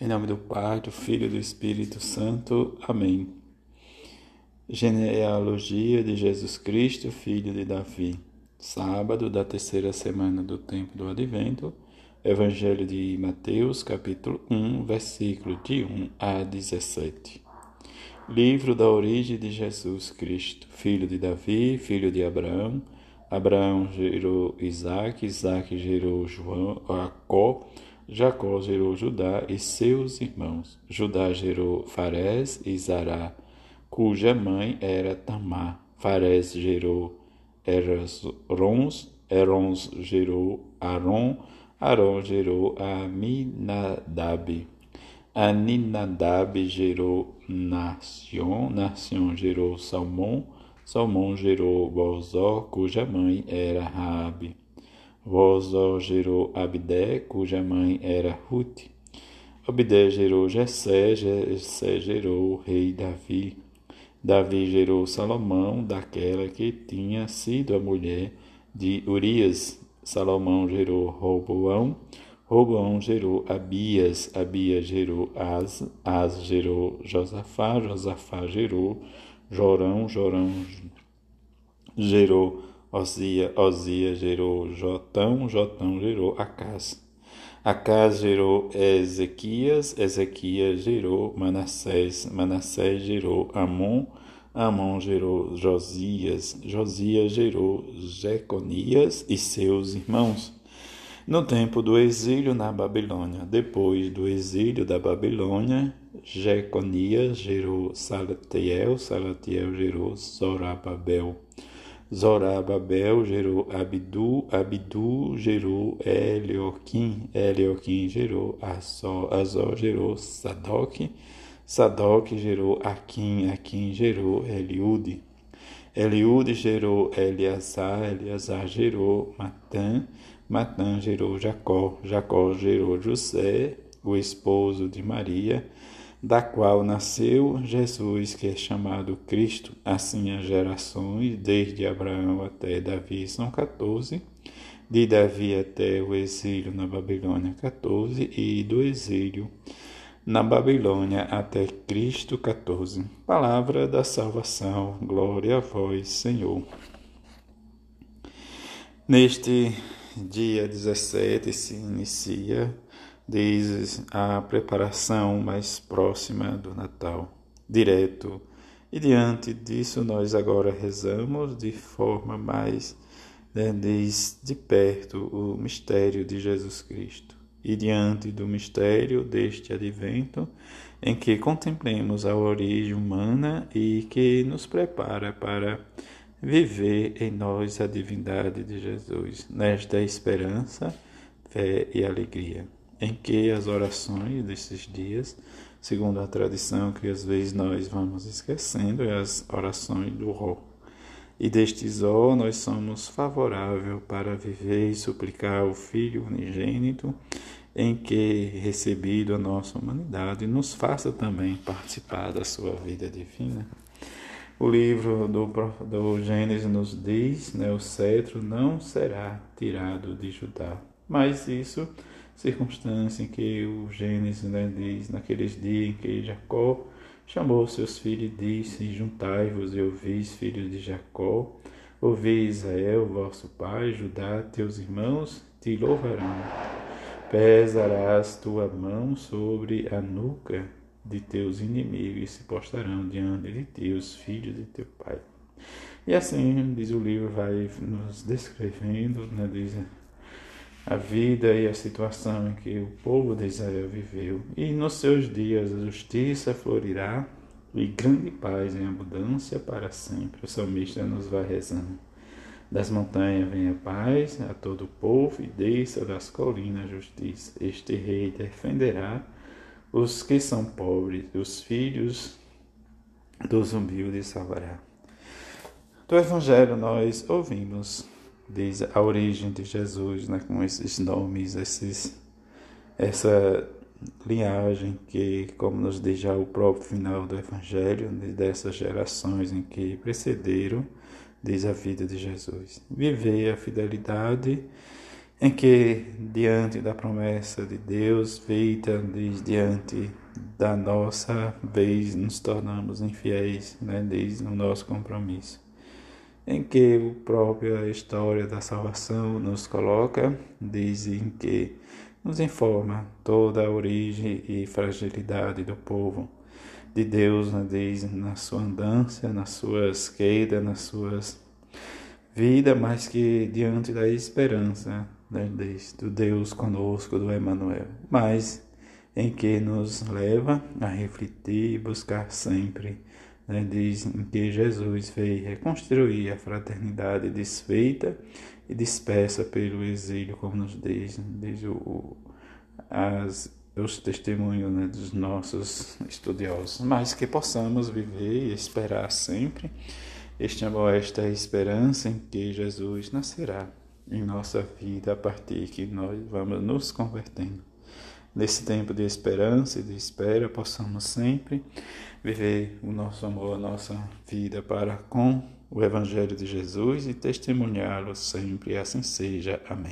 Em nome do Pai, do Filho e do Espírito Santo. Amém. Genealogia de Jesus Cristo, filho de Davi. Sábado da terceira semana do tempo do Advento. Evangelho de Mateus, capítulo 1, versículo de 1 a 17. Livro da origem de Jesus Cristo, filho de Davi, filho de Abraão. Abraão gerou Isaac, Isaac gerou João, Jacó, Jacó gerou Judá e seus irmãos. Judá gerou Farés e Zará, cuja mãe era Tamar. Farés gerou Erons, Erons gerou Aron, Aron gerou Aminadab. Aninadab gerou Nacion, Nacion gerou Salmão, Salmão gerou Bozó, cuja mãe era Raabe. Vozó gerou Abdé, cuja mãe era Ruth. Abdé gerou Jessé, Jessé gerou o rei Davi. Davi gerou Salomão, daquela que tinha sido a mulher de Urias. Salomão gerou Roboão, Roboão gerou Abias, Abias gerou Az, Az gerou Josafá, Josafá gerou Jorão, Jorão gerou Osia, Osia gerou Jotão, Jotão gerou Acas. Acas gerou Ezequias, Ezequias gerou Manassés, Manassés gerou Amon, Amon gerou Josias, Josias gerou Jeconias e seus irmãos. No tempo do exílio na Babilônia, depois do exílio da Babilônia, Jeconias gerou Salatiel, Salatiel gerou Zorababel. Zorababel gerou Abdu, Abdu gerou Elioquim, Elioquim gerou Azó, Azó gerou Sadoc, Sadoc gerou Aquim, Aquim gerou Eliude, Eliude gerou Eleazar, Eleazar gerou Matã, Matã gerou Jacó, Jacó gerou José, o esposo de Maria, da qual nasceu Jesus, que é chamado Cristo. Assim as gerações, desde Abraão até Davi, são 14, de Davi até o exílio na Babilônia, 14, e do exílio na Babilônia até Cristo, 14. Palavra da salvação, glória a vós, Senhor. Neste dia 17 se inicia diz a preparação mais próxima do Natal, direto. E diante disso, nós agora rezamos de forma mais né, diz, de perto o mistério de Jesus Cristo. E diante do mistério deste advento, em que contemplemos a origem humana e que nos prepara para viver em nós a divindade de Jesus, nesta esperança, fé e alegria em que as orações desses dias, segundo a tradição que às vezes nós vamos esquecendo, é as orações do Ró. E destes Ó nós somos favoráveis para viver e suplicar o Filho unigênito, em que, recebido a nossa humanidade, nos faça também participar da sua vida divina. O livro do, do Gênesis nos diz, né, o cetro não será tirado de Judá. Mas isso circunstância em que o Gênesis né, diz, naqueles dias em que Jacó chamou seus filhos e disse, juntai-vos e ouvis, filhos de Jacó, ouvi Israel, vosso pai, Judá, teus irmãos, te louvarão. Pesarás tua mão sobre a nuca de teus inimigos e se postarão diante de ti os filhos de teu pai. E assim, diz o livro, vai nos descrevendo, né, diz a vida e a situação em que o povo de Israel viveu. E nos seus dias a justiça florirá e grande paz em abundância para sempre. O salmista nos vai rezando. Das montanhas vem a paz a todo o povo e desça das colinas a justiça. Este rei defenderá os que são pobres, os filhos dos humildes salvará. Do Evangelho nós ouvimos diz a origem de Jesus, né, com esses nomes, esses, essa linhagem que, como nos diz já o próprio final do Evangelho, dessas gerações em que precederam, diz a vida de Jesus. Viver a fidelidade em que, diante da promessa de Deus feita desde diante da nossa vez, nos tornamos infiéis, né, desde o nosso compromisso, em que a própria história da salvação nos coloca, desde em que nos informa toda a origem e fragilidade do povo de Deus, né, desde na sua andança, nas suas quedas, nas suas vida, mas que diante da esperança né, do Deus conosco, do Emmanuel, mas em que nos leva a refletir e buscar sempre, né, diz em que Jesus veio reconstruir a fraternidade desfeita e dispersa pelo exílio, como nos diz, diz o, as, os testemunhos né, dos nossos estudiosos, mas que possamos viver e esperar sempre este amor, esta esperança em que Jesus nascerá em nossa vida a partir que nós vamos nos convertendo. Nesse tempo de esperança e de espera, possamos sempre viver o nosso amor, a nossa vida para com o Evangelho de Jesus e testemunhá-lo sempre. Assim seja. Amém.